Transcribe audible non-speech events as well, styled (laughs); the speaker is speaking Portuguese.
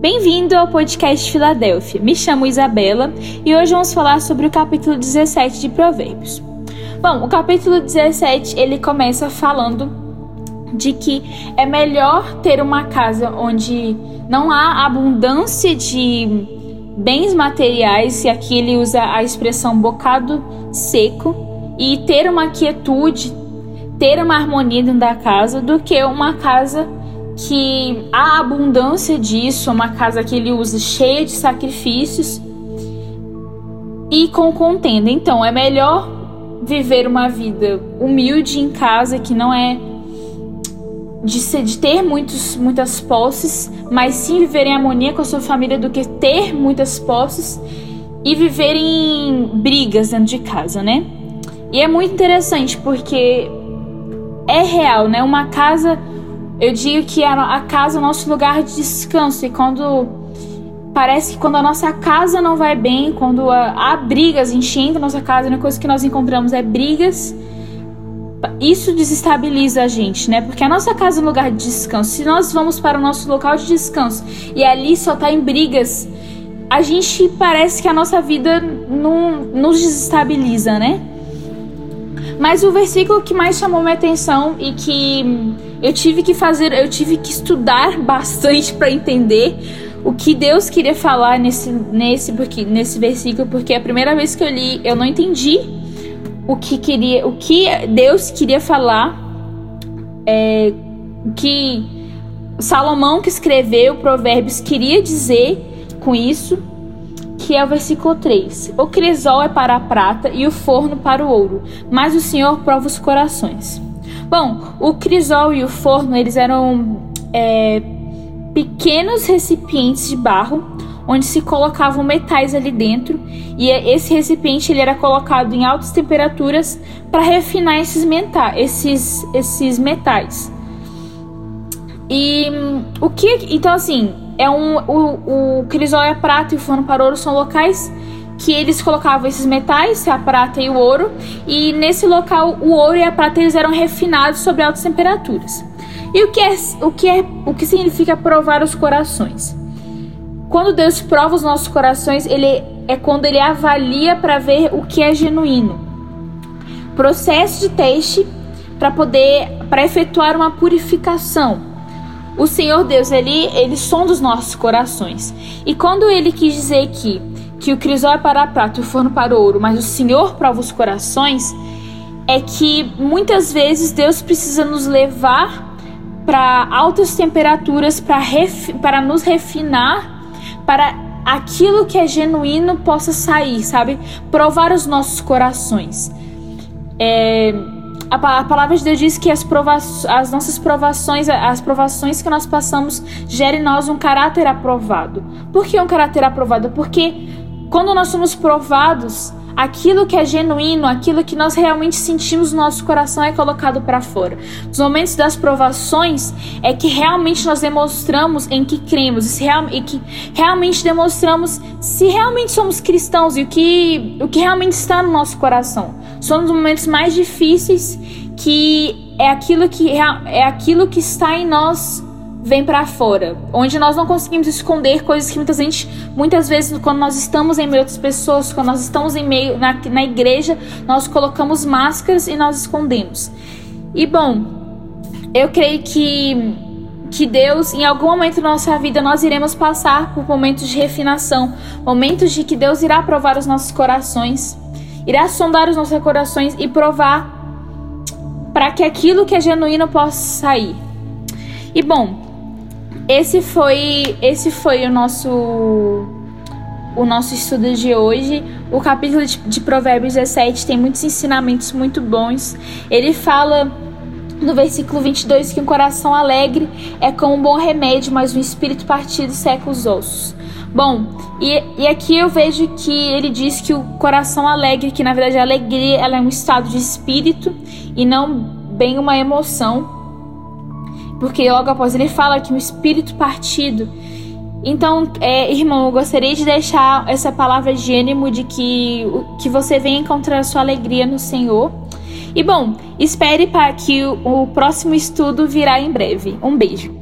Bem-vindo ao podcast Filadélfia. Me chamo Isabela e hoje vamos falar sobre o capítulo 17 de Provérbios. Bom, o capítulo 17 ele começa falando de que é melhor ter uma casa onde não há abundância de bens materiais, e aqui ele usa a expressão bocado seco, e ter uma quietude, ter uma harmonia dentro da casa, do que uma casa que há abundância disso, uma casa que ele usa cheia de sacrifícios e com contenda. Então, é melhor viver uma vida humilde em casa, que não é de, ser, de ter muitos, muitas posses, mas sim viver em harmonia com a sua família do que ter muitas posses e viver em brigas dentro de casa, né? E é muito interessante porque é real, né? Uma casa eu digo que a, casa é o nosso lugar de descanso. E quando parece que quando a nossa casa não vai bem, quando há, brigas, enchendo a nossa casa, a única coisa que nós encontramos é brigas. Isso desestabiliza a gente, né? Porque a nossa casa é um lugar de descanso. Se nós vamos para o nosso local de descanso e ali só tá em brigas, a gente parece que a nossa vida não nos desestabiliza, né? Mas o versículo que mais chamou minha atenção e que eu tive que fazer, eu tive que estudar (laughs) bastante para entender o que Deus queria falar nesse, nesse, porque, nesse versículo, porque a primeira vez que eu li, eu não entendi o que queria, o que Deus queria falar, é, que Salomão que escreveu Provérbios queria dizer com isso que é o versículo 3. O crisol é para a prata e o forno para o ouro, mas o Senhor prova os corações. Bom, o crisol e o forno, eles eram é, pequenos recipientes de barro onde se colocavam metais ali dentro e esse recipiente ele era colocado em altas temperaturas para refinar esses, meta esses, esses metais. E o que então assim é um o, o crisol a prata e o forno para ouro são locais que eles colocavam esses metais, a prata e o ouro, e nesse local o ouro e a prata eles eram refinados sobre altas temperaturas. E o que é o que é o que significa provar os corações? Quando Deus prova os nossos corações, ele é quando ele avalia para ver o que é genuíno. Processo de teste para poder para efetuar uma purificação o Senhor Deus, ele, ele sonda os nossos corações. E quando ele quis dizer que, que o crisol é para a prata e o forno para o ouro, mas o Senhor prova os corações, é que muitas vezes Deus precisa nos levar para altas temperaturas para para nos refinar, para aquilo que é genuíno possa sair, sabe? Provar os nossos corações. É a, a, palavra de Deus diz que as, prova as nossas provações, as provações que nós passamos, gerem em nós um caráter aprovado. Por que um caráter aprovado? Porque quando nós somos provados, aquilo que é genuíno, aquilo que nós realmente sentimos no nosso coração é colocado para fora. Nos momentos das provações é que realmente nós demonstramos em que cremos e, que realmente demonstramos se realmente somos cristãos e o que, o que realmente está no nosso coração. São os momentos mais difíceis que é aquilo que é aquilo que está em nós vem para fora, onde nós não conseguimos esconder coisas que muitas, gente, muitas vezes quando nós estamos em meio a outras pessoas, quando nós estamos em meio na, na igreja, nós colocamos máscaras e nós escondemos. E bom, eu creio que que Deus, em algum momento da nossa vida, nós iremos passar por momentos de refinação, momentos de que Deus irá provar os nossos corações, irá sondar os nossos corações e provar para que aquilo que é genuíno possa sair. E bom, esse foi esse foi o nosso o nosso estudo de hoje. O capítulo de, de Provérbios 17 tem muitos ensinamentos muito bons. Ele fala no versículo 22 que um coração alegre é como um bom remédio, mas um espírito partido seca os ossos. Bom, e, e aqui eu vejo que ele diz que o coração alegre, que na verdade a alegria ela é um estado de espírito e não bem uma emoção porque logo após ele fala que o espírito partido. Então, é, irmão, eu gostaria de deixar essa palavra de ânimo de que, que você venha encontrar a sua alegria no Senhor. E bom, espere para que o, próximo estudo virá em breve. Um beijo.